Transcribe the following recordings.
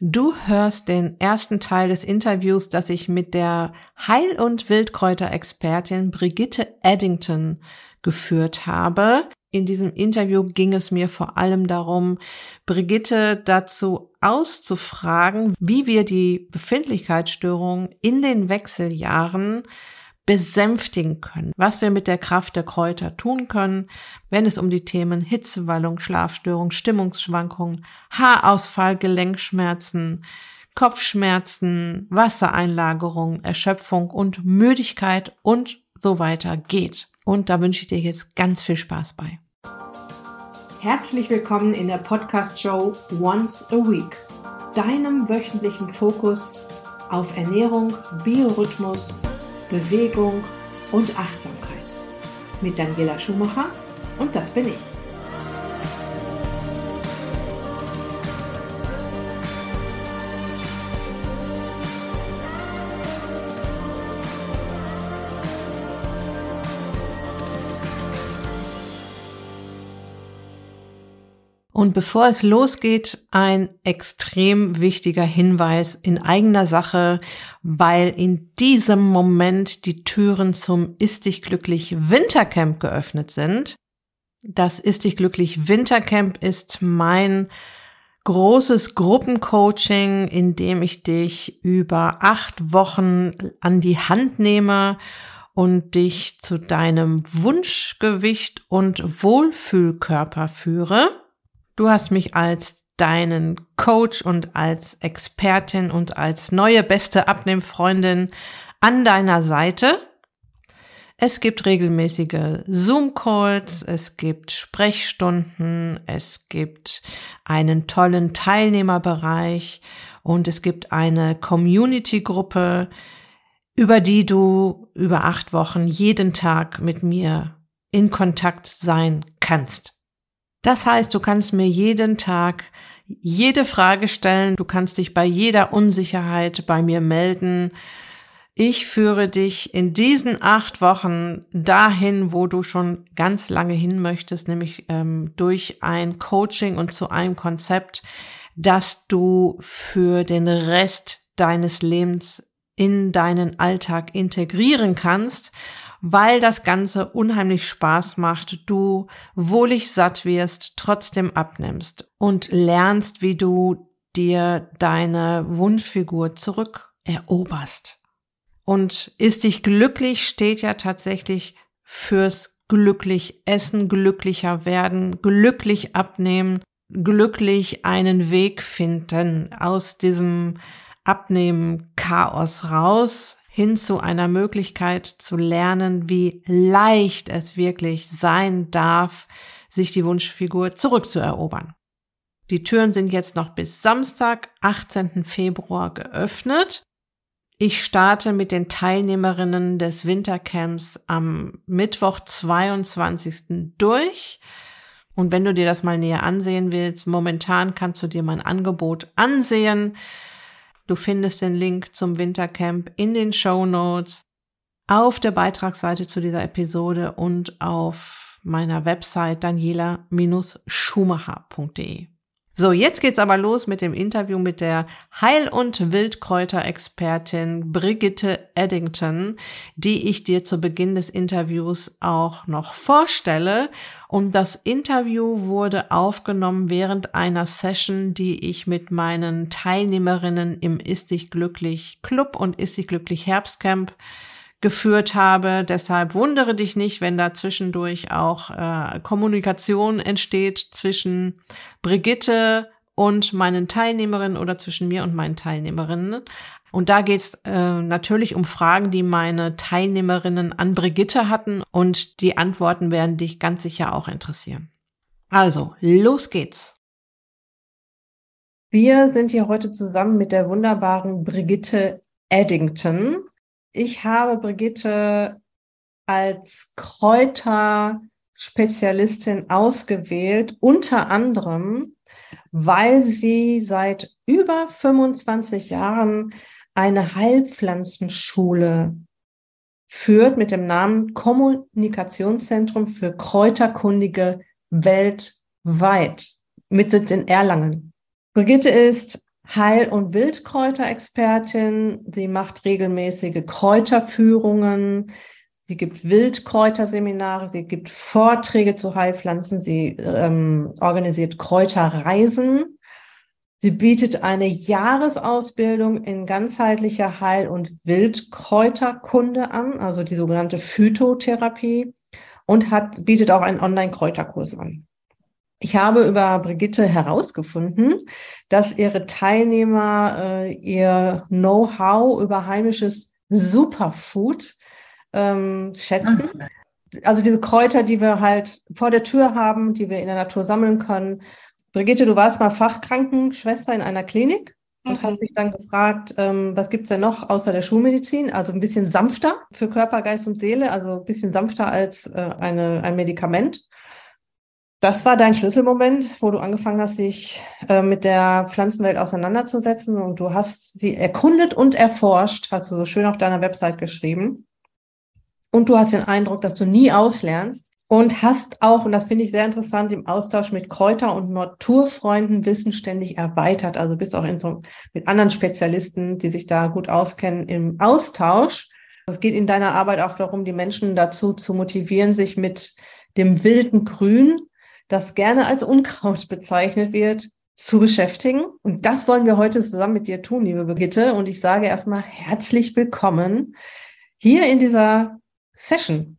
Du hörst den ersten Teil des Interviews, das ich mit der Heil- und Wildkräuterexpertin Brigitte Eddington geführt habe. In diesem Interview ging es mir vor allem darum, Brigitte dazu auszufragen, wie wir die Befindlichkeitsstörung in den Wechseljahren besänftigen können, was wir mit der Kraft der Kräuter tun können, wenn es um die Themen Hitzewallung, Schlafstörung, Stimmungsschwankungen, Haarausfall, Gelenkschmerzen, Kopfschmerzen, Wassereinlagerung, Erschöpfung und Müdigkeit und so weiter geht. Und da wünsche ich dir jetzt ganz viel Spaß bei. Herzlich willkommen in der Podcast-Show Once a Week, deinem wöchentlichen Fokus auf Ernährung, Biorhythmus, Bewegung und Achtsamkeit. Mit Daniela Schumacher und das bin ich. Und bevor es losgeht, ein extrem wichtiger Hinweis in eigener Sache, weil in diesem Moment die Türen zum Ist dich glücklich Wintercamp geöffnet sind. Das Ist dich glücklich Wintercamp ist mein großes Gruppencoaching, in dem ich dich über acht Wochen an die Hand nehme und dich zu deinem Wunschgewicht und Wohlfühlkörper führe. Du hast mich als deinen Coach und als Expertin und als neue beste Abnehmfreundin an deiner Seite. Es gibt regelmäßige Zoom-Calls, es gibt Sprechstunden, es gibt einen tollen Teilnehmerbereich und es gibt eine Community-Gruppe, über die du über acht Wochen jeden Tag mit mir in Kontakt sein kannst. Das heißt, du kannst mir jeden Tag jede Frage stellen, du kannst dich bei jeder Unsicherheit bei mir melden. Ich führe dich in diesen acht Wochen dahin, wo du schon ganz lange hin möchtest, nämlich ähm, durch ein Coaching und zu einem Konzept, das du für den Rest deines Lebens in deinen Alltag integrieren kannst weil das Ganze unheimlich Spaß macht, du wohlig satt wirst, trotzdem abnimmst und lernst, wie du dir deine Wunschfigur zurückeroberst. Und ist dich glücklich steht ja tatsächlich fürs glücklich essen, glücklicher werden, glücklich abnehmen, glücklich einen Weg finden aus diesem Abnehmen Chaos raus hin zu einer Möglichkeit zu lernen, wie leicht es wirklich sein darf, sich die Wunschfigur zurückzuerobern. Die Türen sind jetzt noch bis Samstag, 18. Februar geöffnet. Ich starte mit den Teilnehmerinnen des Wintercamps am Mittwoch, 22. durch. Und wenn du dir das mal näher ansehen willst, momentan kannst du dir mein Angebot ansehen. Du findest den Link zum Wintercamp in den Show Notes, auf der Beitragsseite zu dieser Episode und auf meiner Website daniela-schumacher.de. So, jetzt geht's aber los mit dem Interview mit der Heil- und Wildkräuterexpertin Brigitte Eddington, die ich dir zu Beginn des Interviews auch noch vorstelle. Und das Interview wurde aufgenommen während einer Session, die ich mit meinen Teilnehmerinnen im Ist dich glücklich Club und Ist dich glücklich Herbstcamp geführt habe. Deshalb wundere dich nicht, wenn da zwischendurch auch äh, Kommunikation entsteht zwischen Brigitte und meinen Teilnehmerinnen oder zwischen mir und meinen Teilnehmerinnen. Und da geht es äh, natürlich um Fragen, die meine Teilnehmerinnen an Brigitte hatten und die Antworten werden dich ganz sicher auch interessieren. Also, los geht's. Wir sind hier heute zusammen mit der wunderbaren Brigitte Eddington. Ich habe Brigitte als Kräuterspezialistin ausgewählt, unter anderem, weil sie seit über 25 Jahren eine Heilpflanzenschule führt mit dem Namen Kommunikationszentrum für Kräuterkundige weltweit mit Sitz in Erlangen. Brigitte ist Heil- und Wildkräuterexpertin. Sie macht regelmäßige Kräuterführungen. Sie gibt Wildkräuterseminare, sie gibt Vorträge zu Heilpflanzen, sie ähm, organisiert Kräuterreisen. Sie bietet eine Jahresausbildung in ganzheitlicher Heil- und Wildkräuterkunde an, also die sogenannte Phytotherapie und hat, bietet auch einen Online-Kräuterkurs an. Ich habe über Brigitte herausgefunden, dass ihre Teilnehmer äh, ihr Know-how über heimisches Superfood ähm, schätzen. Ah. Also diese Kräuter, die wir halt vor der Tür haben, die wir in der Natur sammeln können. Brigitte, du warst mal Fachkrankenschwester in einer Klinik und mhm. hast dich dann gefragt, ähm, was gibt's denn noch außer der Schulmedizin? Also ein bisschen sanfter für Körper, Geist und Seele, also ein bisschen sanfter als äh, eine, ein Medikament. Das war dein Schlüsselmoment, wo du angefangen hast, dich äh, mit der Pflanzenwelt auseinanderzusetzen und du hast sie erkundet und erforscht, hast du so schön auf deiner Website geschrieben. Und du hast den Eindruck, dass du nie auslernst und hast auch, und das finde ich sehr interessant, im Austausch mit Kräuter- und Naturfreunden Wissen ständig erweitert. Also bist auch in so, mit anderen Spezialisten, die sich da gut auskennen, im Austausch. Es geht in deiner Arbeit auch darum, die Menschen dazu zu motivieren, sich mit dem wilden Grün, das gerne als Unkraut bezeichnet wird, zu beschäftigen. Und das wollen wir heute zusammen mit dir tun, liebe Brigitte. Und ich sage erstmal herzlich willkommen hier in dieser Session.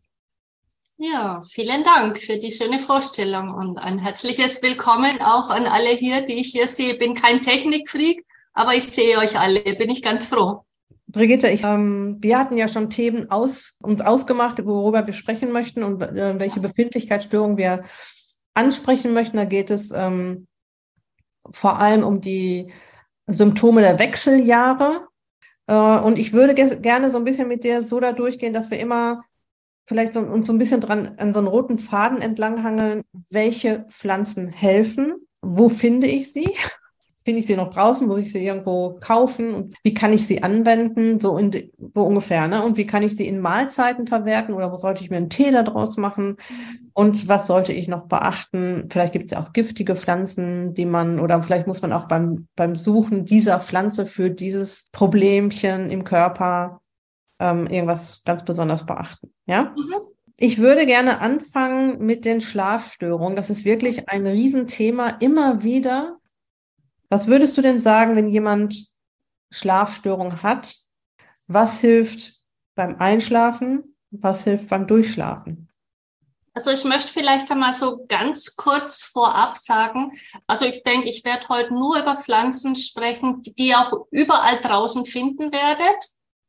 Ja, vielen Dank für die schöne Vorstellung und ein herzliches Willkommen auch an alle hier, die ich hier sehe. Bin kein Technikfreak, aber ich sehe euch alle. Bin ich ganz froh. Brigitte, ich, ähm, wir hatten ja schon Themen aus, uns ausgemacht, worüber wir sprechen möchten und äh, welche Befindlichkeitsstörungen wir ansprechen möchten. Da geht es ähm, vor allem um die Symptome der Wechseljahre. Äh, und ich würde gerne so ein bisschen mit dir so da durchgehen, dass wir immer vielleicht so, uns so ein bisschen dran an so einen roten Faden entlanghangeln, welche Pflanzen helfen, wo finde ich sie? Finde ich sie noch draußen? Muss ich sie irgendwo kaufen? Und wie kann ich sie anwenden? So, in, so ungefähr. Ne? Und wie kann ich sie in Mahlzeiten verwerten? Oder wo sollte ich mir einen Tee daraus machen? Und was sollte ich noch beachten? Vielleicht gibt es ja auch giftige Pflanzen, die man, oder vielleicht muss man auch beim, beim Suchen dieser Pflanze für dieses Problemchen im Körper ähm, irgendwas ganz besonders beachten. Ja? Mhm. Ich würde gerne anfangen mit den Schlafstörungen. Das ist wirklich ein Riesenthema immer wieder. Was würdest du denn sagen, wenn jemand Schlafstörung hat? Was hilft beim Einschlafen? Was hilft beim Durchschlafen? Also ich möchte vielleicht einmal so ganz kurz vorab sagen, also ich denke, ich werde heute nur über Pflanzen sprechen, die ihr auch überall draußen finden werdet.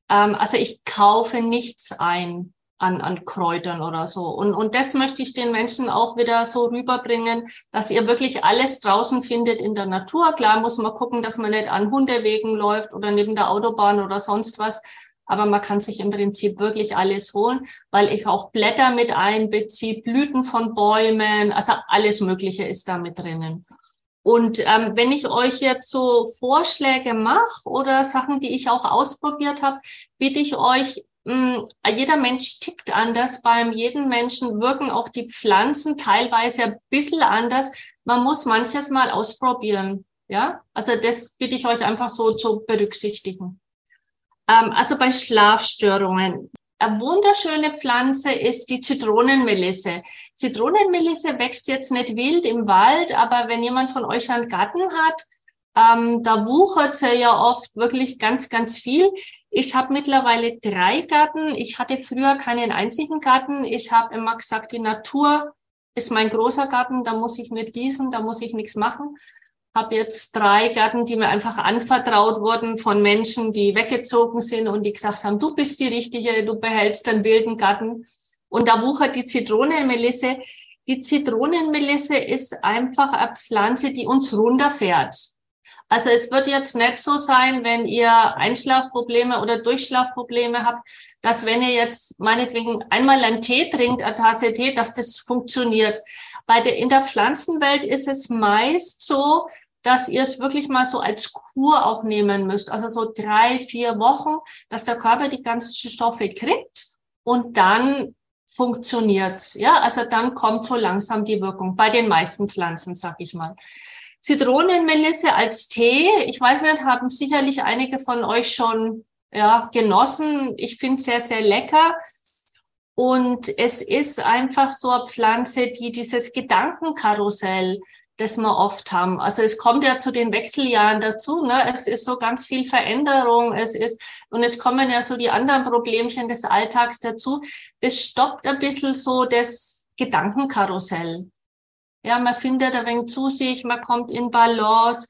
Ähm, also ich kaufe nichts ein an, an Kräutern oder so. Und, und das möchte ich den Menschen auch wieder so rüberbringen, dass ihr wirklich alles draußen findet in der Natur. Klar muss man gucken, dass man nicht an Hundewegen läuft oder neben der Autobahn oder sonst was. Aber man kann sich im Prinzip wirklich alles holen, weil ich auch Blätter mit einbeziehe, Blüten von Bäumen, also alles Mögliche ist da mit drinnen. Und ähm, wenn ich euch jetzt so Vorschläge mache oder Sachen, die ich auch ausprobiert habe, bitte ich euch, jeder Mensch tickt anders. Beim jeden Menschen wirken auch die Pflanzen teilweise ein bisschen anders. Man muss manches mal ausprobieren. Ja, also das bitte ich euch einfach so zu berücksichtigen. Ähm, also bei Schlafstörungen. Eine wunderschöne Pflanze ist die Zitronenmelisse. Zitronenmelisse wächst jetzt nicht wild im Wald, aber wenn jemand von euch einen Garten hat, ähm, da wuchert ja oft wirklich ganz, ganz viel. Ich habe mittlerweile drei Garten. Ich hatte früher keinen einzigen Garten. Ich habe immer gesagt, die Natur ist mein großer Garten, da muss ich nicht gießen, da muss ich nichts machen habe jetzt drei Gärten, die mir einfach anvertraut wurden von Menschen, die weggezogen sind und die gesagt haben, du bist die Richtige, du behältst den wilden Garten. Und da wuchert die Zitronenmelisse. Die Zitronenmelisse ist einfach eine Pflanze, die uns runterfährt. Also es wird jetzt nicht so sein, wenn ihr Einschlafprobleme oder Durchschlafprobleme habt, dass wenn ihr jetzt meinetwegen einmal einen Tee trinkt, eine Tasse Tee, dass das funktioniert. Bei der, in der Pflanzenwelt ist es meist so, dass ihr es wirklich mal so als Kur auch nehmen müsst. Also so drei, vier Wochen, dass der Körper die ganzen Stoffe kriegt und dann funktioniert Ja, also dann kommt so langsam die Wirkung bei den meisten Pflanzen, sag ich mal. Zitronenmelisse als Tee. Ich weiß nicht, haben sicherlich einige von euch schon ja, genossen. Ich finde es sehr, sehr lecker. Und es ist einfach so eine Pflanze, die dieses Gedankenkarussell, das wir oft haben. Also es kommt ja zu den Wechseljahren dazu. Ne? Es ist so ganz viel Veränderung. Es ist, und es kommen ja so die anderen Problemchen des Alltags dazu. Das stoppt ein bisschen so das Gedankenkarussell. Ja, man findet ein wenig zu sich, man kommt in Balance.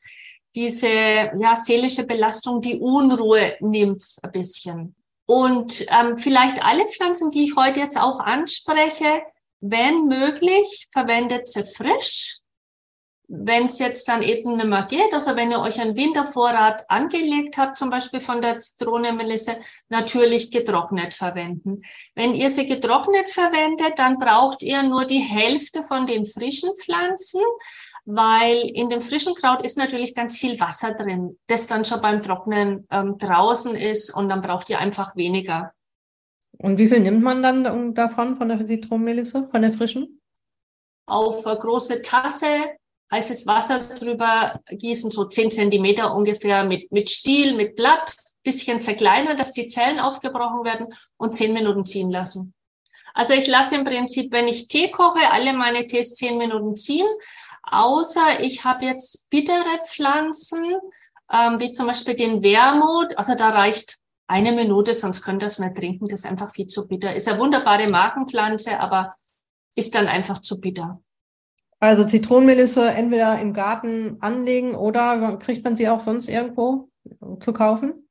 Diese ja, seelische Belastung, die Unruhe nimmt ein bisschen. Und ähm, vielleicht alle Pflanzen, die ich heute jetzt auch anspreche, wenn möglich, verwendet sie frisch. Wenn es jetzt dann eben nicht mehr geht, also wenn ihr euch einen Wintervorrat angelegt habt, zum Beispiel von der Zitronenmelisse, natürlich getrocknet verwenden. Wenn ihr sie getrocknet verwendet, dann braucht ihr nur die Hälfte von den frischen Pflanzen weil in dem frischen Kraut ist natürlich ganz viel Wasser drin, das dann schon beim Trocknen ähm, draußen ist und dann braucht ihr einfach weniger. Und wie viel nimmt man dann davon, von der Zitronenmelisse, von der frischen? Auf eine große Tasse heißes Wasser drüber gießen, so zehn Zentimeter ungefähr mit, mit Stiel, mit Blatt, bisschen zerkleinern, dass die Zellen aufgebrochen werden und zehn Minuten ziehen lassen. Also ich lasse im Prinzip, wenn ich Tee koche, alle meine Tees zehn Minuten ziehen, außer ich habe jetzt bittere Pflanzen, ähm, wie zum Beispiel den Wermut. Also da reicht eine Minute, sonst könnt ihr es nicht trinken. Das ist einfach viel zu bitter. Ist eine wunderbare Markenpflanze, aber ist dann einfach zu bitter. Also Zitronenmelisse entweder im Garten anlegen oder kriegt man sie auch sonst irgendwo zu kaufen?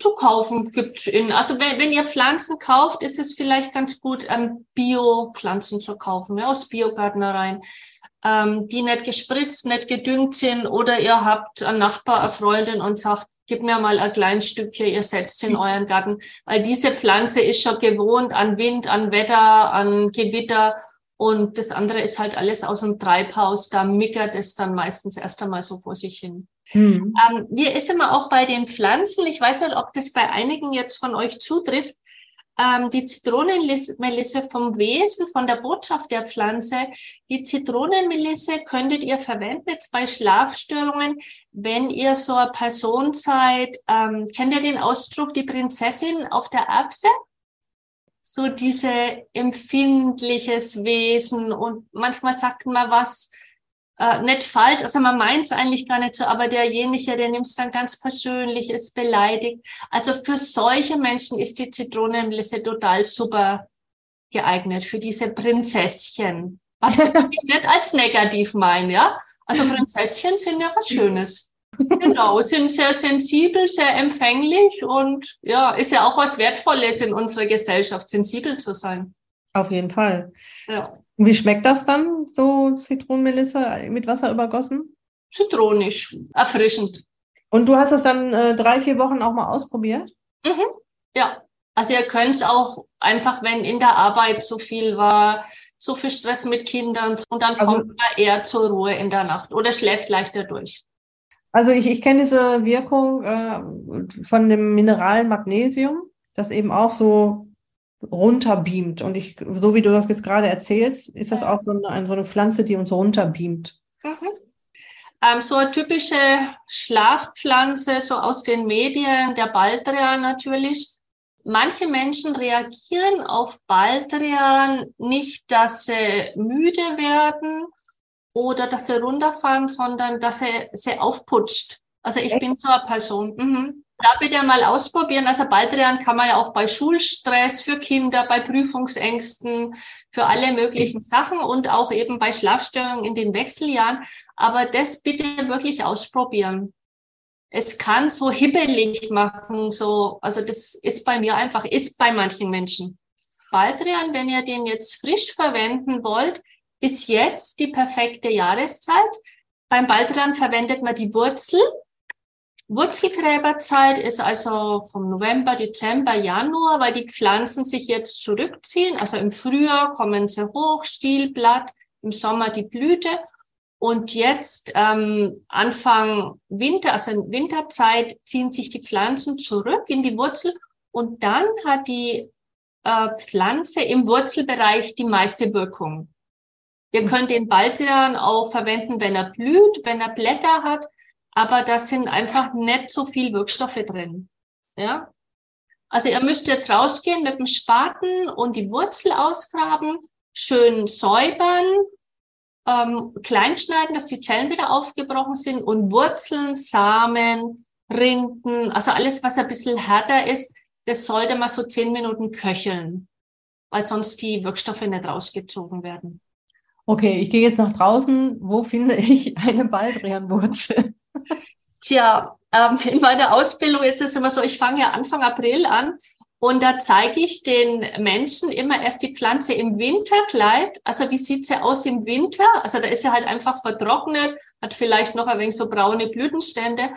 zu kaufen gibt's in, also wenn, wenn ihr Pflanzen kauft, ist es vielleicht ganz gut, ähm, Bio-Pflanzen zu kaufen, ja, aus Biogärtnereien ähm, die nicht gespritzt, nicht gedüngt sind oder ihr habt einen Nachbar, eine Freundin und sagt, gib mir mal ein kleines Stückchen, ihr setzt in euren Garten, weil diese Pflanze ist schon gewohnt an Wind, an Wetter, an Gewitter und das andere ist halt alles aus dem Treibhaus, da mickert es dann meistens erst einmal so vor sich hin. Hm. Ähm, mir ist immer auch bei den Pflanzen, ich weiß nicht, ob das bei einigen jetzt von euch zutrifft, ähm, die Zitronenmelisse vom Wesen, von der Botschaft der Pflanze. Die Zitronenmelisse könntet ihr verwenden jetzt bei Schlafstörungen, wenn ihr so eine Person seid. Ähm, kennt ihr den Ausdruck, die Prinzessin auf der Erbse? So diese empfindliches Wesen und manchmal sagt man was, äh, nicht falsch, also man meint es eigentlich gar nicht so, aber derjenige, der nimmt es dann ganz persönlich, ist beleidigt. Also für solche Menschen ist die Zitronenmelisse total super geeignet, für diese Prinzesschen. Was ich nicht als negativ meine, ja? Also Prinzesschen sind ja was Schönes. Genau, sind sehr sensibel, sehr empfänglich und ja, ist ja auch was Wertvolles in unserer Gesellschaft, sensibel zu sein. Auf jeden Fall. Ja. Wie schmeckt das dann, so Zitronenmelisse mit Wasser übergossen? Zitronisch, erfrischend. Und du hast es dann äh, drei, vier Wochen auch mal ausprobiert? Mhm. Ja, also ihr könnt es auch einfach, wenn in der Arbeit so viel war, so viel Stress mit Kindern und dann also, kommt man eher zur Ruhe in der Nacht oder schläft leichter durch. Also ich, ich kenne diese Wirkung äh, von dem Mineral Magnesium, das eben auch so runterbeamt. Und ich, so wie du das jetzt gerade erzählst, ist das auch so eine, so eine Pflanze, die uns runterbeamt. Mhm. Ähm, so eine typische Schlafpflanze, so aus den Medien, der Baldrian natürlich. Manche Menschen reagieren auf Baldrian nicht, dass sie müde werden oder dass sie runterfahren, sondern dass sie, sie aufputscht. Also ich Echt? bin so eine Person. Mhm da bitte mal ausprobieren. Also Baldrian kann man ja auch bei Schulstress für Kinder, bei Prüfungsängsten, für alle möglichen Sachen und auch eben bei Schlafstörungen in den Wechseljahren. Aber das bitte wirklich ausprobieren. Es kann so hibbelig machen, so, also das ist bei mir einfach, ist bei manchen Menschen. Baldrian, wenn ihr den jetzt frisch verwenden wollt, ist jetzt die perfekte Jahreszeit. Beim Baldrian verwendet man die Wurzel, Wurzelgräberzeit ist also vom November, Dezember, Januar, weil die Pflanzen sich jetzt zurückziehen. Also im Frühjahr kommen sie hoch, Stielblatt, im Sommer die Blüte. Und jetzt ähm, Anfang Winter, also in Winterzeit, ziehen sich die Pflanzen zurück in die Wurzel. Und dann hat die äh, Pflanze im Wurzelbereich die meiste Wirkung. Ihr könnt den Baldrian auch verwenden, wenn er blüht, wenn er Blätter hat, aber da sind einfach nicht so viel Wirkstoffe drin. Ja? Also ihr müsst jetzt rausgehen mit dem Spaten und die Wurzel ausgraben, schön säubern, ähm, kleinschneiden, dass die Zellen wieder aufgebrochen sind und Wurzeln, Samen, Rinden, also alles, was ein bisschen härter ist, das sollte mal so zehn Minuten köcheln, weil sonst die Wirkstoffe nicht rausgezogen werden. Okay, ich gehe jetzt nach draußen. Wo finde ich eine Baldrianwurzel? Tja, ähm, in meiner Ausbildung ist es immer so, ich fange ja Anfang April an und da zeige ich den Menschen immer erst die Pflanze im Winterkleid. Also wie sieht sie aus im Winter? Also da ist sie halt einfach vertrocknet, hat vielleicht noch ein wenig so braune Blütenstände.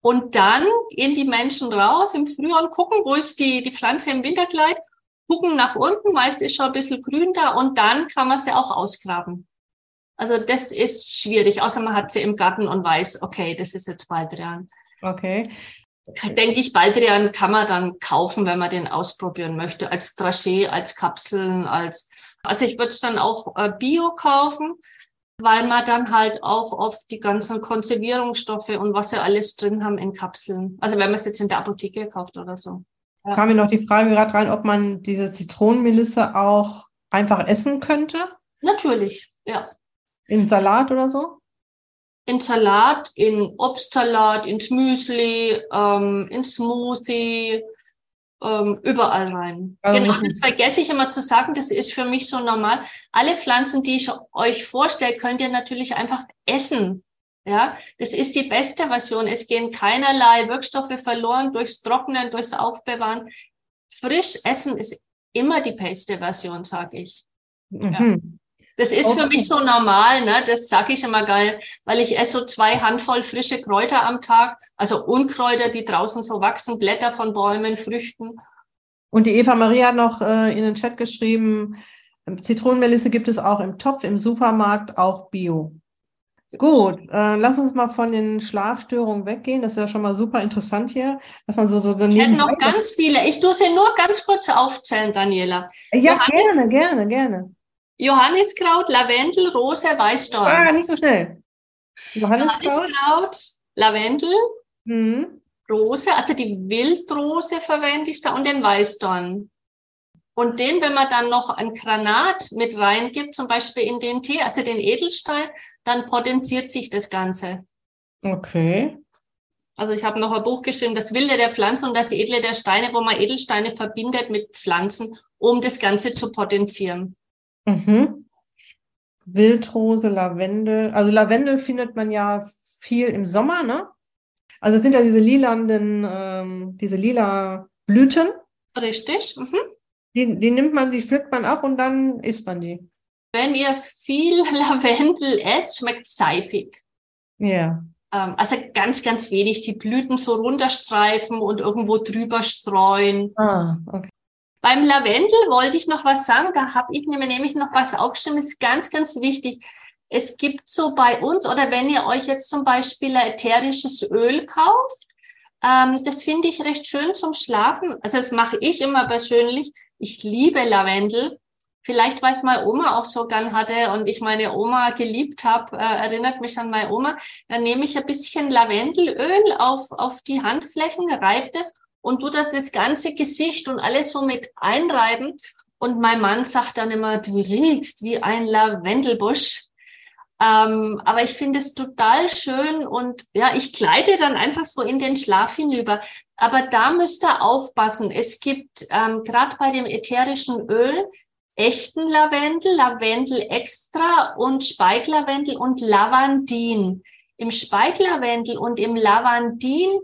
Und dann gehen die Menschen raus im Frühjahr und gucken, wo ist die, die Pflanze im Winterkleid, gucken nach unten, meist ist schon ein bisschen grün da und dann kann man sie auch ausgraben. Also das ist schwierig, außer man hat sie im Garten und weiß, okay, das ist jetzt Baldrian. Okay. Denke ich, Baldrian kann man dann kaufen, wenn man den ausprobieren möchte, als Drachet, als Kapseln, als, also ich würde es dann auch äh, Bio kaufen, weil man dann halt auch oft die ganzen Konservierungsstoffe und was sie alles drin haben in Kapseln. Also wenn man es jetzt in der Apotheke kauft oder so. Ja. Kam mir noch die Frage gerade rein, ob man diese Zitronenmelisse auch einfach essen könnte? Natürlich, ja. In Salat oder so? In Salat, in Obstsalat, ins Müsli, ähm, in Smoothie, ähm, überall rein. Also genau, das vergesse ich immer zu sagen, das ist für mich so normal. Alle Pflanzen, die ich euch vorstelle, könnt ihr natürlich einfach essen. Ja, das ist die beste Version. Es gehen keinerlei Wirkstoffe verloren durchs Trocknen, durchs Aufbewahren. Frisch essen ist immer die beste Version, sage ich. Mhm. Ja. Das ist okay. für mich so normal, ne? Das sage ich immer geil, weil ich esse so zwei Handvoll frische Kräuter am Tag, also Unkräuter, die draußen so wachsen, Blätter von Bäumen, Früchten. Und die Eva Maria hat noch äh, in den Chat geschrieben, Zitronenmelisse gibt es auch im Topf, im Supermarkt, auch Bio. Gut, äh, lass uns mal von den Schlafstörungen weggehen. Das ist ja schon mal super interessant hier, dass man so so Ich hätte noch ganz viele. Ich tue sie nur ganz kurz aufzählen, Daniela. Ja, Johannes, gerne, gerne, gerne. Johanniskraut, Lavendel, Rose, Weißdorn. Ah, nicht so schnell. Johanniskraut, Johanniskraut Lavendel, mhm. Rose, also die Wildrose verwende ich da und den Weißdorn. Und den, wenn man dann noch ein Granat mit reingibt, zum Beispiel in den Tee, also den Edelstein, dann potenziert sich das Ganze. Okay. Also ich habe noch ein Buch geschrieben, das Wilde der Pflanzen und das Edle der Steine, wo man Edelsteine verbindet mit Pflanzen, um das Ganze zu potenzieren. Mhm. Wildrose, Lavendel. Also Lavendel findet man ja viel im Sommer, ne? Also es sind ja diese lilanen, ähm, diese lila Blüten. Richtig. Mhm. Die, die nimmt man, die pflückt man ab und dann isst man die. Wenn ihr viel Lavendel esst, schmeckt seifig. Ja. Ähm, also ganz, ganz wenig. Die Blüten so runterstreifen und irgendwo drüber streuen. Ah, okay. Beim Lavendel wollte ich noch was sagen. Da habe ich mir nämlich noch was aufgeschrieben. Ist ganz, ganz wichtig. Es gibt so bei uns, oder wenn ihr euch jetzt zum Beispiel ätherisches Öl kauft, ähm, das finde ich recht schön zum Schlafen. Also das mache ich immer persönlich. Ich liebe Lavendel. Vielleicht, weil es meine Oma auch so gern hatte und ich meine Oma geliebt habe, äh, erinnert mich an meine Oma. Dann nehme ich ein bisschen Lavendelöl auf, auf die Handflächen, reibe das und du da das ganze Gesicht und alles so mit einreiben. Und mein Mann sagt dann immer, du riechst wie ein Lavendelbusch. Ähm, aber ich finde es total schön und ja, ich gleite dann einfach so in den Schlaf hinüber. Aber da müsst ihr aufpassen. Es gibt ähm, gerade bei dem ätherischen Öl echten Lavendel, Lavendel extra und Speiklavendel und Lavandin. Im Speiklavendel und im Lavandin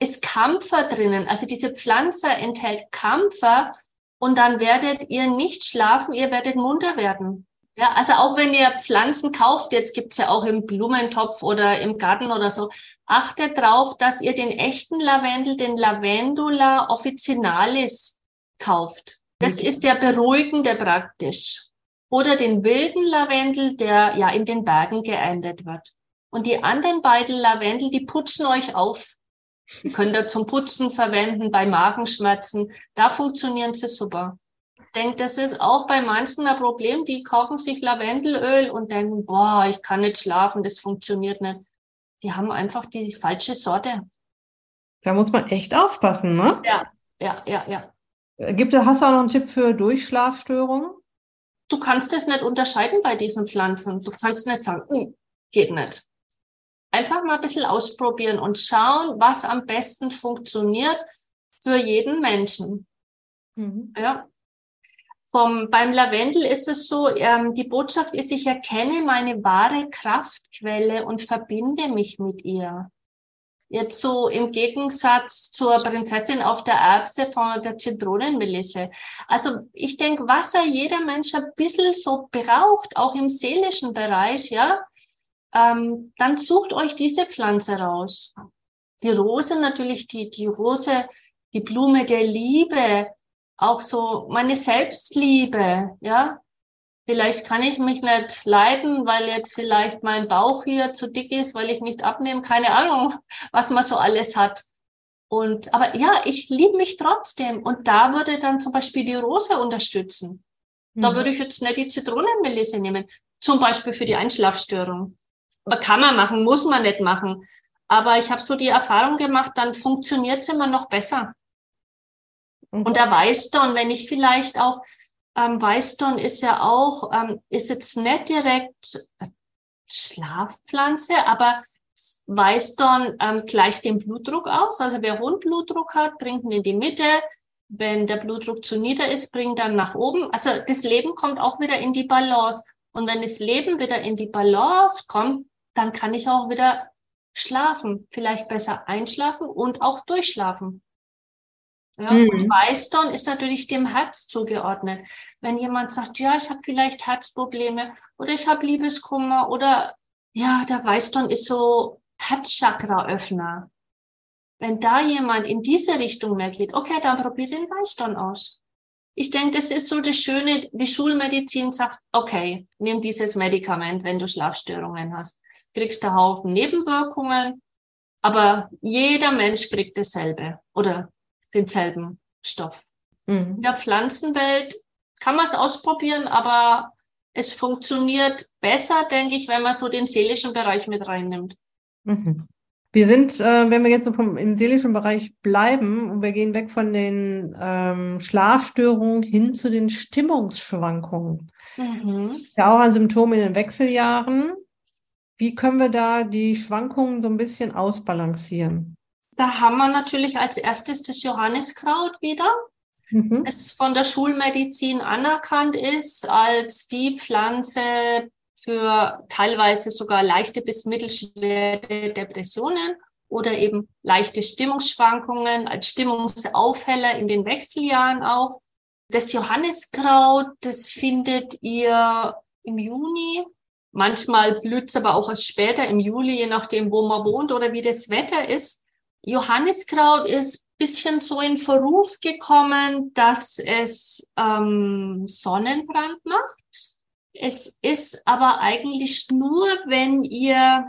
ist Kampfer drinnen. Also diese Pflanze enthält Kampfer und dann werdet ihr nicht schlafen, ihr werdet munter werden. Ja, also auch wenn ihr Pflanzen kauft, jetzt gibt's ja auch im Blumentopf oder im Garten oder so, achtet drauf, dass ihr den echten Lavendel, den Lavendula officinalis kauft. Das ist der beruhigende praktisch. Oder den wilden Lavendel, der ja in den Bergen geerntet wird. Und die anderen beiden Lavendel, die putzen euch auf. Die könnt ihr zum Putzen verwenden, bei Magenschmerzen. Da funktionieren sie super. Denke, das ist auch bei manchen ein Problem, die kaufen sich Lavendelöl und denken, boah, ich kann nicht schlafen, das funktioniert nicht. Die haben einfach die falsche Sorte. Da muss man echt aufpassen, ne? Ja, ja, ja, ja. Äh, gibt, hast du auch noch einen Tipp für Durchschlafstörungen? Du kannst es nicht unterscheiden bei diesen Pflanzen. Du kannst nicht sagen, geht nicht. Einfach mal ein bisschen ausprobieren und schauen, was am besten funktioniert für jeden Menschen. Mhm. Ja. Vom, beim Lavendel ist es so, ähm, die Botschaft ist, ich erkenne meine wahre Kraftquelle und verbinde mich mit ihr. Jetzt so im Gegensatz zur Prinzessin auf der Erbse von der Zitronenmelisse. Also ich denke, was ja jeder Mensch ein bisschen so braucht, auch im seelischen Bereich, ja, ähm, dann sucht euch diese Pflanze raus. Die Rose natürlich, die, die Rose, die Blume der Liebe, auch so meine Selbstliebe, ja. Vielleicht kann ich mich nicht leiden, weil jetzt vielleicht mein Bauch hier zu dick ist, weil ich nicht abnehme. Keine Ahnung, was man so alles hat. Und, aber ja, ich liebe mich trotzdem. Und da würde dann zum Beispiel die Rose unterstützen. Mhm. Da würde ich jetzt nicht die Zitronenmelisse nehmen. Zum Beispiel für die Einschlafstörung. Aber kann man machen, muss man nicht machen. Aber ich habe so die Erfahrung gemacht, dann funktioniert es immer noch besser. Mhm. Und der Weißdorn, wenn ich vielleicht auch ähm, Weißdorn ist ja auch, ähm, ist jetzt nicht direkt Schlafpflanze, aber Weißdorn ähm, gleicht den Blutdruck aus. Also wer hohen Blutdruck hat, bringt ihn in die Mitte. Wenn der Blutdruck zu nieder ist, bringt dann nach oben. Also das Leben kommt auch wieder in die Balance. Und wenn das Leben wieder in die Balance kommt, dann kann ich auch wieder schlafen, vielleicht besser einschlafen und auch durchschlafen. Ja, mhm. Und Weißdorn ist natürlich dem Herz zugeordnet. Wenn jemand sagt, ja, ich habe vielleicht Herzprobleme oder ich habe Liebeskummer oder ja, der Weißdorn ist so Herzchakra-Öffner. Wenn da jemand in diese Richtung mehr geht, okay, dann probier den Weißdorn aus. Ich denke, das ist so das Schöne, die Schulmedizin sagt, okay, nimm dieses Medikament, wenn du Schlafstörungen hast. Kriegst du Haufen Nebenwirkungen, aber jeder Mensch kriegt dasselbe oder denselben Stoff. Mhm. In der Pflanzenwelt kann man es ausprobieren, aber es funktioniert besser, denke ich, wenn man so den seelischen Bereich mit reinnimmt. Mhm. Wir sind, äh, wenn wir jetzt so vom, im seelischen Bereich bleiben und wir gehen weg von den ähm, Schlafstörungen hin zu den Stimmungsschwankungen. Mhm. Ja, auch ein Symptom in den Wechseljahren. Wie können wir da die Schwankungen so ein bisschen ausbalancieren? Da haben wir natürlich als erstes das Johanniskraut wieder, mhm. es von der Schulmedizin anerkannt ist als die Pflanze für teilweise sogar leichte bis mittelschwere Depressionen oder eben leichte Stimmungsschwankungen als Stimmungsaufheller in den Wechseljahren auch. Das Johanniskraut, das findet ihr im Juni. Manchmal blüht es aber auch erst später im Juli, je nachdem, wo man wohnt oder wie das Wetter ist. Johanniskraut ist bisschen so in Verruf gekommen, dass es ähm, Sonnenbrand macht. Es ist aber eigentlich nur, wenn ihr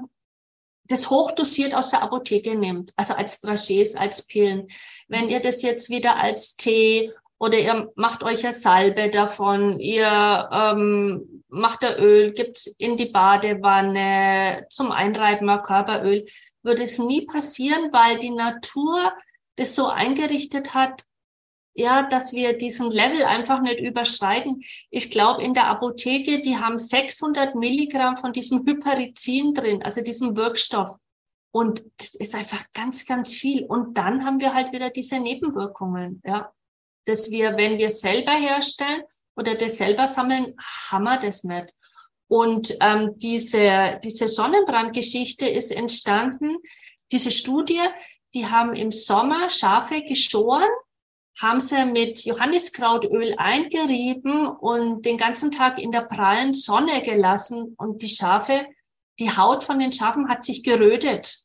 das hochdosiert aus der Apotheke nehmt, also als Dragés, als Pillen. Wenn ihr das jetzt wieder als Tee oder ihr macht euch eine Salbe davon, ihr ähm, macht da Öl, gibt in die Badewanne zum Einreiben ein Körperöl, würde es nie passieren, weil die Natur das so eingerichtet hat, ja, dass wir diesen Level einfach nicht überschreiten. Ich glaube, in der Apotheke, die haben 600 Milligramm von diesem Hyperizin drin, also diesem Wirkstoff. Und das ist einfach ganz, ganz viel. Und dann haben wir halt wieder diese Nebenwirkungen, ja. Dass wir, wenn wir selber herstellen oder das selber sammeln, haben wir das nicht. Und ähm, diese, diese Sonnenbrandgeschichte ist entstanden, diese Studie, die haben im Sommer Schafe geschoren, haben sie mit Johanniskrautöl eingerieben und den ganzen Tag in der prallen Sonne gelassen. Und die Schafe, die Haut von den Schafen hat sich gerötet.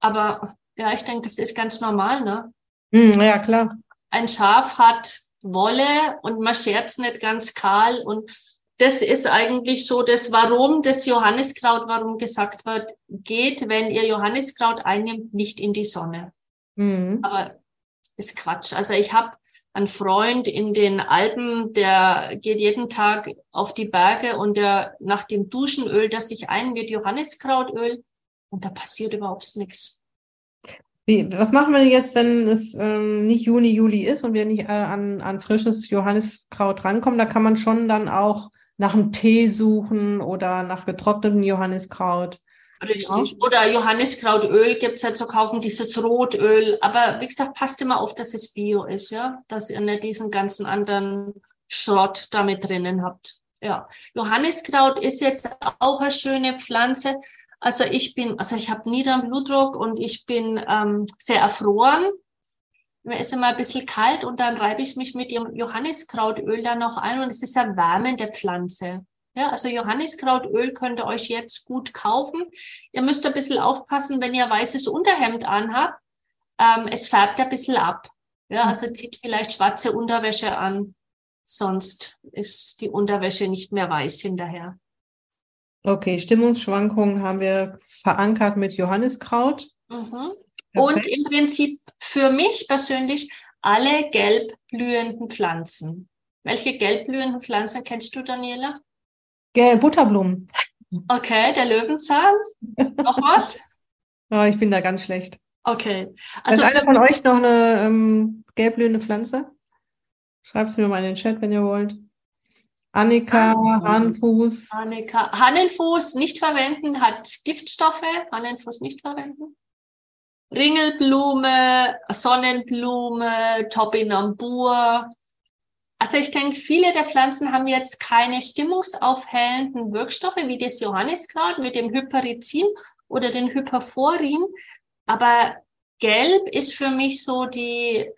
Aber ja, ich denke, das ist ganz normal, ne? Mm, ja, klar. Ein Schaf hat Wolle und man scherzt nicht ganz kahl und das ist eigentlich so das Warum das Johanniskraut, warum gesagt wird, geht, wenn ihr Johanniskraut einnimmt, nicht in die Sonne. Mhm. Aber ist Quatsch. Also ich habe einen Freund in den Alpen, der geht jeden Tag auf die Berge und der nach dem Duschenöl, das sich ein mit Johanniskrautöl und da passiert überhaupt nichts. Wie, was machen wir jetzt, wenn es ähm, nicht Juni, Juli ist und wir nicht äh, an, an frisches Johanniskraut rankommen? Da kann man schon dann auch nach einem Tee suchen oder nach getrocknetem Johanniskraut. Richtig. Oder Johanniskrautöl gibt's ja zu kaufen, dieses Rotöl. Aber wie gesagt, passt immer auf, dass es Bio ist, ja, dass ihr nicht diesen ganzen anderen Schrott damit drinnen habt. Ja, Johanniskraut ist jetzt auch eine schöne Pflanze. Also ich bin, also ich habe niederen Blutdruck und ich bin ähm, sehr erfroren. Mir ist immer ein bisschen kalt und dann reibe ich mich mit dem Johanniskrautöl dann noch ein und es ist eine wärmende Pflanze. Ja, also Johanniskrautöl könnt ihr euch jetzt gut kaufen. Ihr müsst ein bisschen aufpassen, wenn ihr weißes Unterhemd anhabt. Ähm, es färbt ein bisschen ab. Ja, mhm. also zieht vielleicht schwarze Unterwäsche an. Sonst ist die Unterwäsche nicht mehr weiß hinterher. Okay, Stimmungsschwankungen haben wir verankert mit Johanniskraut. Mhm. Und im Prinzip für mich persönlich alle gelb blühenden Pflanzen. Welche gelb blühenden Pflanzen kennst du, Daniela? Butterblumen. Okay, der Löwenzahn. Noch was? oh, ich bin da ganz schlecht. Okay. Also Hat einer von euch noch eine ähm, gelbblühende Pflanze? Schreibt es mir mal in den Chat, wenn ihr wollt. Annika, Hahnenfuß. Annika, Hahnenfuß nicht verwenden, hat Giftstoffe. Hahnenfuß nicht verwenden. Ringelblume, Sonnenblume, Topinambur, also ich denke, viele der Pflanzen haben jetzt keine stimmungsaufhellenden Wirkstoffe wie das Johanniskraut mit dem Hyperizin oder den Hyperforin. Aber Gelb ist für mich so die,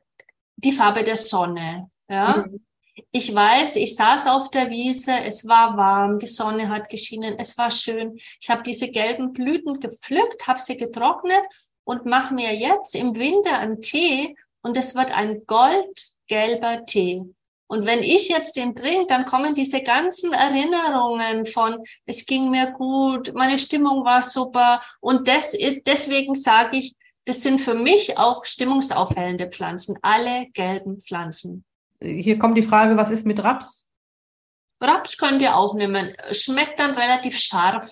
die Farbe der Sonne. Ja. Mhm. Ich weiß, ich saß auf der Wiese, es war warm, die Sonne hat geschienen, es war schön. Ich habe diese gelben Blüten gepflückt, habe sie getrocknet und mache mir jetzt im Winter einen Tee und es wird ein goldgelber Tee. Und wenn ich jetzt den trinke, dann kommen diese ganzen Erinnerungen von, es ging mir gut, meine Stimmung war super. Und das, deswegen sage ich, das sind für mich auch stimmungsaufhellende Pflanzen, alle gelben Pflanzen. Hier kommt die Frage, was ist mit Raps? Raps könnt ihr auch nehmen. Schmeckt dann relativ scharf,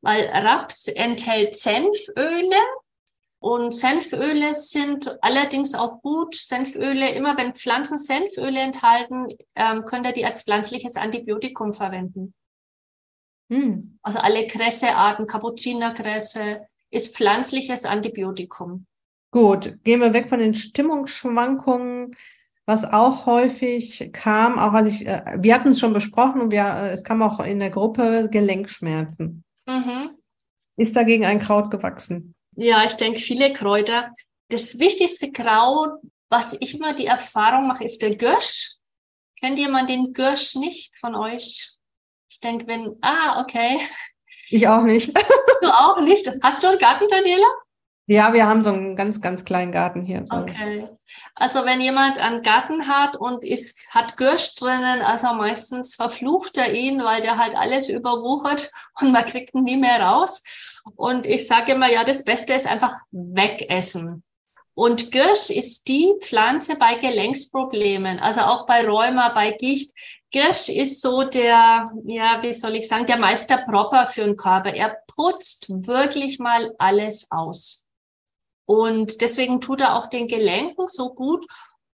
weil Raps enthält Senföle und Senföle sind allerdings auch gut. Senföle, immer wenn Pflanzen Senföle enthalten, ähm, könnt ihr die als pflanzliches Antibiotikum verwenden. Hm. Also alle Kressearten, Kapuzinerkresse, ist pflanzliches Antibiotikum. Gut, gehen wir weg von den Stimmungsschwankungen. Was auch häufig kam, auch als ich, äh, wir hatten es schon besprochen und wir, äh, es kam auch in der Gruppe Gelenkschmerzen. Mhm. Ist dagegen ein Kraut gewachsen? Ja, ich denke, viele Kräuter. Das wichtigste Kraut, was ich immer die Erfahrung mache, ist der Gösch. Kennt jemand den Gösch nicht von euch? Ich denke, wenn, ah, okay. Ich auch nicht. Du auch nicht. Hast du einen Garten, Daniela? Ja, wir haben so einen ganz, ganz kleinen Garten hier. So. Okay. Also wenn jemand einen Garten hat und ist, hat Gürsch drinnen, also meistens verflucht er ihn, weil der halt alles überwuchert und man kriegt ihn nie mehr raus. Und ich sage immer, ja, das Beste ist einfach wegessen. Und Girsch ist die Pflanze bei Gelenksproblemen, also auch bei Rheuma, bei Gicht. Girsch ist so der, ja, wie soll ich sagen, der Meisterpropper für den Körper. Er putzt wirklich mal alles aus. Und deswegen tut er auch den Gelenken so gut.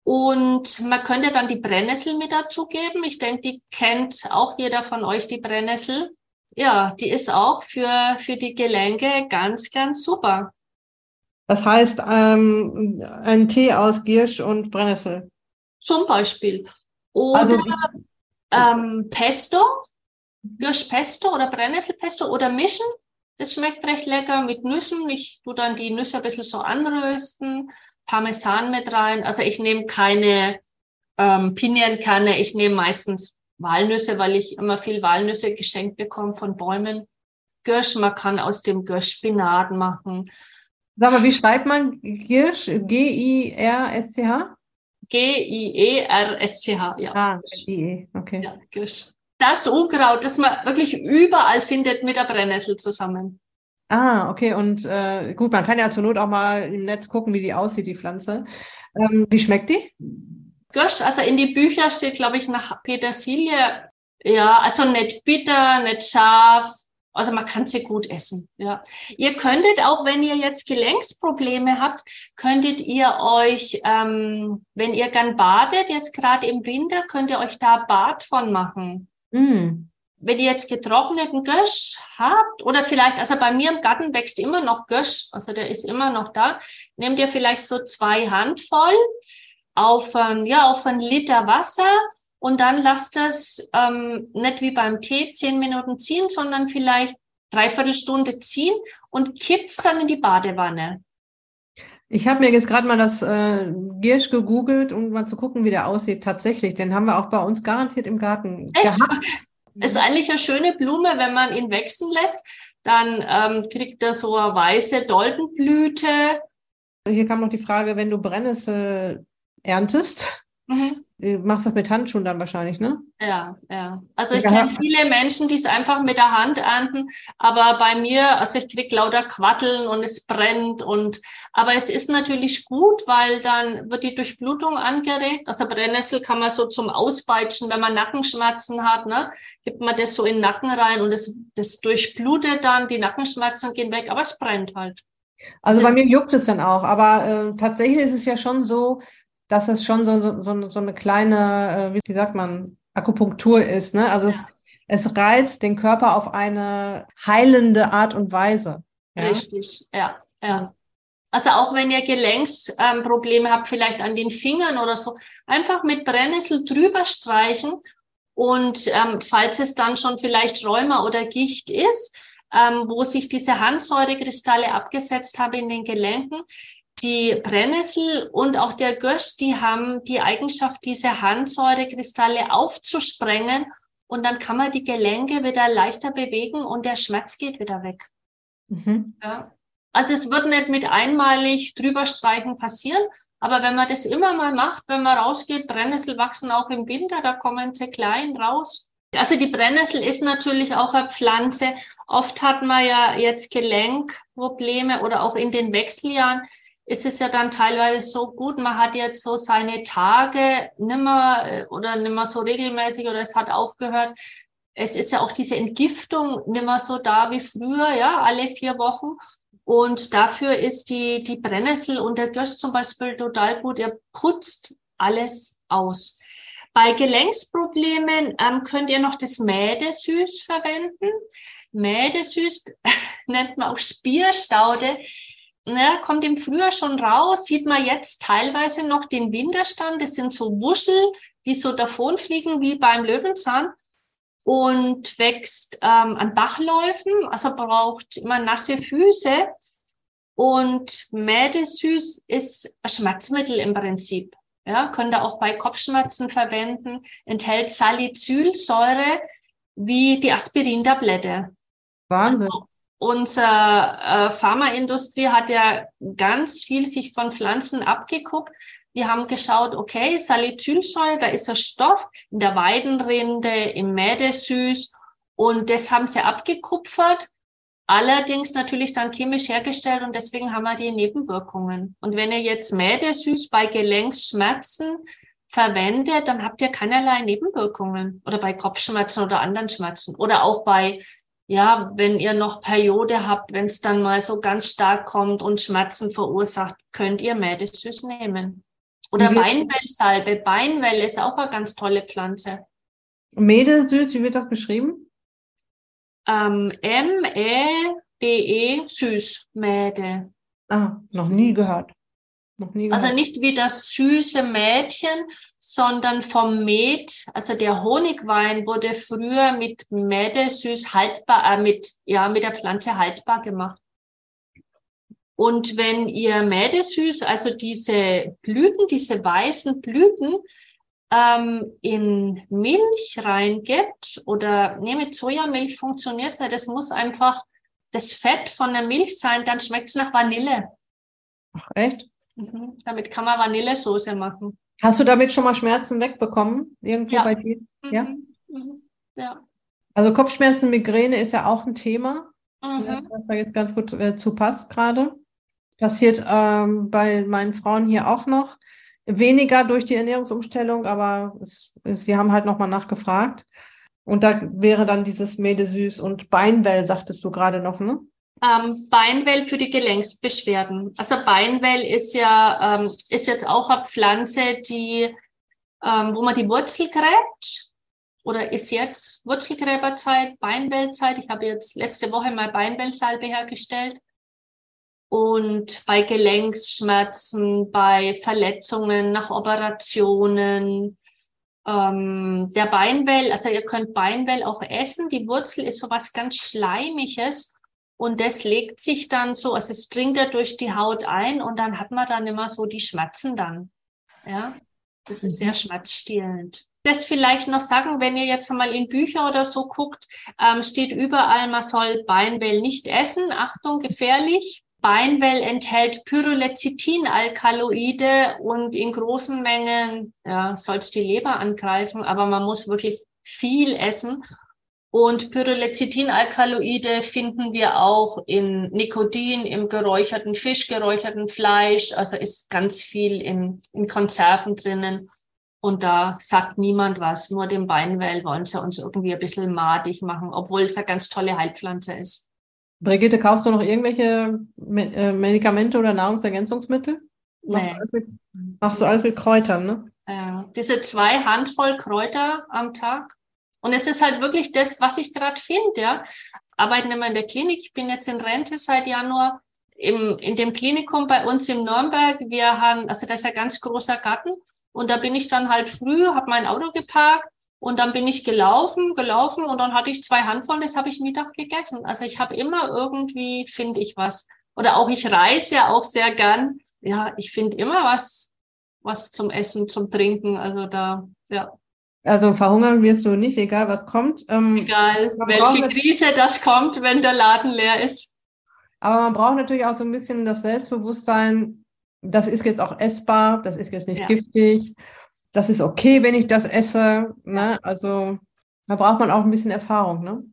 Und man könnte dann die Brennnessel mit dazugeben. Ich denke, die kennt auch jeder von euch, die Brennnessel. Ja, die ist auch für, für die Gelenke ganz, ganz super. Das heißt, ähm, ein Tee aus Giersch und Brennnessel. Zum Beispiel. Oder also, ähm, Pesto, Giersch-Pesto oder Brennnesselpesto oder mischen das schmeckt recht lecker mit Nüssen. Ich tue dann die Nüsse ein bisschen so anrösten, Parmesan mit rein. Also ich nehme keine ähm, Pinienkerne, ich nehme meistens Walnüsse, weil ich immer viel Walnüsse geschenkt bekomme von Bäumen. Girsch, man kann aus dem Girsch Spinat machen. Sag mal, wie schreibt man Girsch? G-I-R-S-C-H? G-I-E-R-S-C-H, ja. Ah, G-I-E, okay. Ja, Girsch das Unkraut, das man wirklich überall findet mit der Brennnessel zusammen. Ah, okay. Und äh, gut, man kann ja zur Not auch mal im Netz gucken, wie die aussieht, die Pflanze. Ähm, wie schmeckt die? Gösch, also in die Bücher steht, glaube ich, nach Petersilie. Ja, also nicht bitter, nicht scharf. Also man kann sie gut essen. Ja. Ihr könntet auch, wenn ihr jetzt Gelenksprobleme habt, könntet ihr euch, ähm, wenn ihr gern badet, jetzt gerade im Winter, könnt ihr euch da Bad von machen. Mm wenn ihr jetzt getrockneten Gösch habt oder vielleicht, also bei mir im Garten wächst immer noch Gösch, also der ist immer noch da, nehmt ihr vielleicht so zwei Handvoll auf ein, ja, auf ein Liter Wasser und dann lasst das ähm, nicht wie beim Tee zehn Minuten ziehen, sondern vielleicht dreiviertel Stunde ziehen und kippt dann in die Badewanne. Ich habe mir jetzt gerade mal das äh, Giersch gegoogelt, um mal zu gucken, wie der aussieht. Tatsächlich, den haben wir auch bei uns garantiert im Garten Echt? gehabt. Ist eigentlich eine schöne Blume, wenn man ihn wachsen lässt. Dann ähm, kriegt er so eine weiße Doldenblüte. Hier kam noch die Frage, wenn du Brennnessel erntest, mhm. Du machst das mit Handschuhen dann wahrscheinlich, ne? Ja, ja. Also ich kenne viele Menschen, die es einfach mit der Hand ernten, aber bei mir, also ich krieg lauter Quatteln und es brennt und aber es ist natürlich gut, weil dann wird die Durchblutung angeregt. Also Brennnessel kann man so zum Auspeitschen, wenn man Nackenschmerzen hat, ne? Gibt man das so in den Nacken rein und das, das durchblutet dann, die Nackenschmerzen gehen weg, aber es brennt halt. Also bei mir juckt es dann auch, aber äh, tatsächlich ist es ja schon so, dass es schon so, so, so eine kleine, äh, wie sagt man, Akupunktur ist. Ne? Also ja. es, es reizt den Körper auf eine heilende Art und Weise. Ja? Richtig, ja, ja. Also auch wenn ihr Gelenksprobleme ähm, habt, vielleicht an den Fingern oder so, einfach mit Brennnessel drüber streichen und ähm, falls es dann schon vielleicht Rheuma oder Gicht ist, ähm, wo sich diese Handsäurekristalle abgesetzt haben in den Gelenken, die Brennnessel und auch der Gösch, die haben die Eigenschaft, diese Harnsäurekristalle aufzusprengen und dann kann man die Gelenke wieder leichter bewegen und der Schmerz geht wieder weg. Mhm. Ja. Also es wird nicht mit einmalig drüber streichen passieren, aber wenn man das immer mal macht, wenn man rausgeht, Brennnessel wachsen auch im Winter, da kommen sie klein raus. Also die Brennnessel ist natürlich auch eine Pflanze. Oft hat man ja jetzt Gelenkprobleme oder auch in den Wechseljahren ist es ja dann teilweise so gut, man hat jetzt so seine Tage nimmer äh, oder nimmer so regelmäßig oder es hat aufgehört. Es ist ja auch diese Entgiftung nimmer so da wie früher, ja, alle vier Wochen. Und dafür ist die, die Brennnessel und der Gösch zum Beispiel total gut. Er putzt alles aus. Bei Gelenksproblemen ähm, könnt ihr noch das Mädesüß verwenden. Mädesüß nennt man auch Spierstaude ne, kommt im Frühjahr schon raus, sieht man jetzt teilweise noch den Winterstand. Das sind so Wuschel, die so davonfliegen wie beim Löwenzahn und wächst ähm, an Bachläufen, also braucht immer nasse Füße. Und Mädesüß ist ein Schmerzmittel im Prinzip. Ja, könnt ihr auch bei Kopfschmerzen verwenden, enthält Salicylsäure wie die Aspirintablette. Wahnsinn. Also, unsere äh, Pharmaindustrie hat ja ganz viel sich von Pflanzen abgeguckt. Die haben geschaut, okay, Salicylsäure, da ist ein Stoff in der Weidenrinde, im Mädesüß und das haben sie abgekupfert. Allerdings natürlich dann chemisch hergestellt und deswegen haben wir die Nebenwirkungen. Und wenn ihr jetzt Mädesüß bei Gelenksschmerzen verwendet, dann habt ihr keinerlei Nebenwirkungen oder bei Kopfschmerzen oder anderen Schmerzen oder auch bei ja, wenn ihr noch Periode habt, wenn es dann mal so ganz stark kommt und Schmerzen verursacht, könnt ihr Mädesüß nehmen. Oder mhm. Beinwellsalbe. Beinwell ist auch eine ganz tolle Pflanze. Mädesüß, wie wird das beschrieben? Ähm, M-E-D-E, süß, Mäde. Ah, noch nie gehört. Also nicht wie das süße Mädchen, sondern vom Met, also der Honigwein wurde früher mit Mädesüß haltbar, äh, mit, ja, mit der Pflanze haltbar gemacht. Und wenn ihr Mädesüß, also diese Blüten, diese weißen Blüten, ähm, in Milch reingibt oder nee, mit Sojamilch funktioniert es nicht. Das muss einfach das Fett von der Milch sein, dann schmeckt es nach Vanille. Ach, echt? Mhm. Damit kann man Vanillesoße machen. Hast du damit schon mal Schmerzen wegbekommen? Irgendwo ja. bei dir? Mhm. Ja? Mhm. ja. Also Kopfschmerzen, Migräne ist ja auch ein Thema. mhm. was da jetzt ganz gut äh, zu passt gerade. Passiert ähm, bei meinen Frauen hier auch noch. Weniger durch die Ernährungsumstellung, aber es, es, sie haben halt nochmal nachgefragt. Und da wäre dann dieses Medesüß und Beinwell, sagtest du gerade noch, ne? Ähm, Beinwell für die Gelenksbeschwerden. Also Beinwell ist ja ähm, ist jetzt auch eine Pflanze, die ähm, wo man die Wurzel gräbt oder ist jetzt Wurzelgräberzeit, Beinwellzeit. Ich habe jetzt letzte Woche mal Beinwellsalbe hergestellt. Und bei Gelenksschmerzen, bei Verletzungen nach Operationen, ähm, der Beinwell, also ihr könnt Beinwell auch essen. Die Wurzel ist so was ganz Schleimiges und das legt sich dann so, also es dringt ja durch die Haut ein und dann hat man dann immer so die Schmerzen dann. Ja, das ist sehr mhm. schmerzstillend. Das vielleicht noch sagen, wenn ihr jetzt mal in Bücher oder so guckt, ähm, steht überall, man soll Beinwell nicht essen. Achtung, gefährlich. Beinwell enthält Pyrolecithin-Alkaloide und in großen Mengen ja, soll es die Leber angreifen, aber man muss wirklich viel essen. Und Pyrolecithin-Alkaloide finden wir auch in Nikotin, im geräucherten Fisch, geräucherten Fleisch. Also ist ganz viel in, in Konserven drinnen. Und da sagt niemand was. Nur dem Beinwell wollen sie uns irgendwie ein bisschen madig machen, obwohl es eine ganz tolle Heilpflanze ist. Brigitte, kaufst du noch irgendwelche äh, Medikamente oder Nahrungsergänzungsmittel? Machst, nee. du alles mit, machst du alles mit Kräutern, ne? Ja, diese zwei Handvoll Kräuter am Tag und es ist halt wirklich das, was ich gerade finde, ja. Arbeiten immer in der Klinik. Ich bin jetzt in Rente seit Januar im, in dem Klinikum bei uns in Nürnberg. Wir haben, also das ist ein ganz großer Garten. Und da bin ich dann halt früh, habe mein Auto geparkt und dann bin ich gelaufen, gelaufen und dann hatte ich zwei Handvollen, das habe ich Mittag gegessen. Also ich habe immer irgendwie, finde ich was. Oder auch ich reise ja auch sehr gern. Ja, ich finde immer was, was zum Essen, zum Trinken. Also da, ja. Also verhungern wirst du nicht, egal was kommt. Ähm, egal, welche Krise das kommt, wenn der Laden leer ist. Aber man braucht natürlich auch so ein bisschen das Selbstbewusstsein, das ist jetzt auch essbar, das ist jetzt nicht ja. giftig, das ist okay, wenn ich das esse. Ne? Also da braucht man auch ein bisschen Erfahrung. Ne?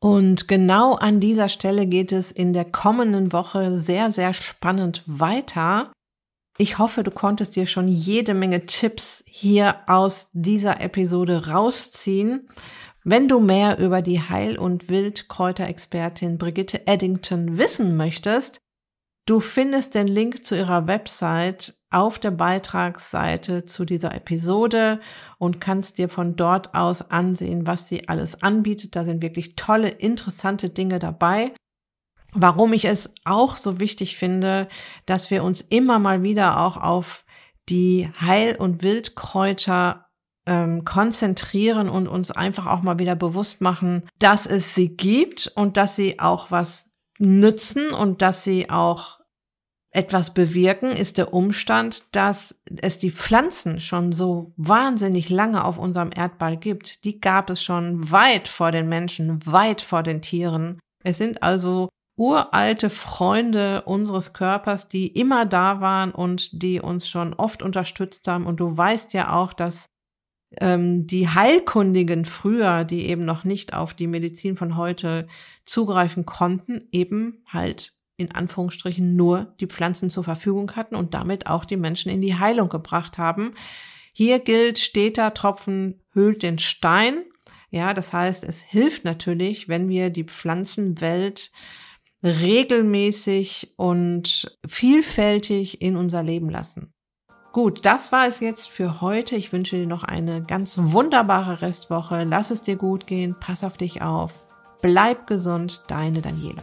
Und genau an dieser Stelle geht es in der kommenden Woche sehr, sehr spannend weiter. Ich hoffe, du konntest dir schon jede Menge Tipps hier aus dieser Episode rausziehen. Wenn du mehr über die Heil- und Wildkräuterexpertin Brigitte Eddington wissen möchtest, du findest den Link zu ihrer Website auf der Beitragsseite zu dieser Episode und kannst dir von dort aus ansehen, was sie alles anbietet. Da sind wirklich tolle, interessante Dinge dabei. Warum ich es auch so wichtig finde, dass wir uns immer mal wieder auch auf die Heil- und Wildkräuter ähm, konzentrieren und uns einfach auch mal wieder bewusst machen, dass es sie gibt und dass sie auch was nützen und dass sie auch etwas bewirken, ist der Umstand, dass es die Pflanzen schon so wahnsinnig lange auf unserem Erdball gibt. Die gab es schon weit vor den Menschen, weit vor den Tieren. Es sind also uralte Freunde unseres Körpers, die immer da waren und die uns schon oft unterstützt haben. Und du weißt ja auch, dass ähm, die Heilkundigen früher, die eben noch nicht auf die Medizin von heute zugreifen konnten, eben halt in Anführungsstrichen nur die Pflanzen zur Verfügung hatten und damit auch die Menschen in die Heilung gebracht haben. Hier gilt, steter Tropfen hüllt den Stein. Ja, das heißt, es hilft natürlich, wenn wir die Pflanzenwelt regelmäßig und vielfältig in unser Leben lassen. Gut, das war es jetzt für heute. Ich wünsche dir noch eine ganz wunderbare Restwoche. Lass es dir gut gehen, pass auf dich auf, bleib gesund, deine Daniela.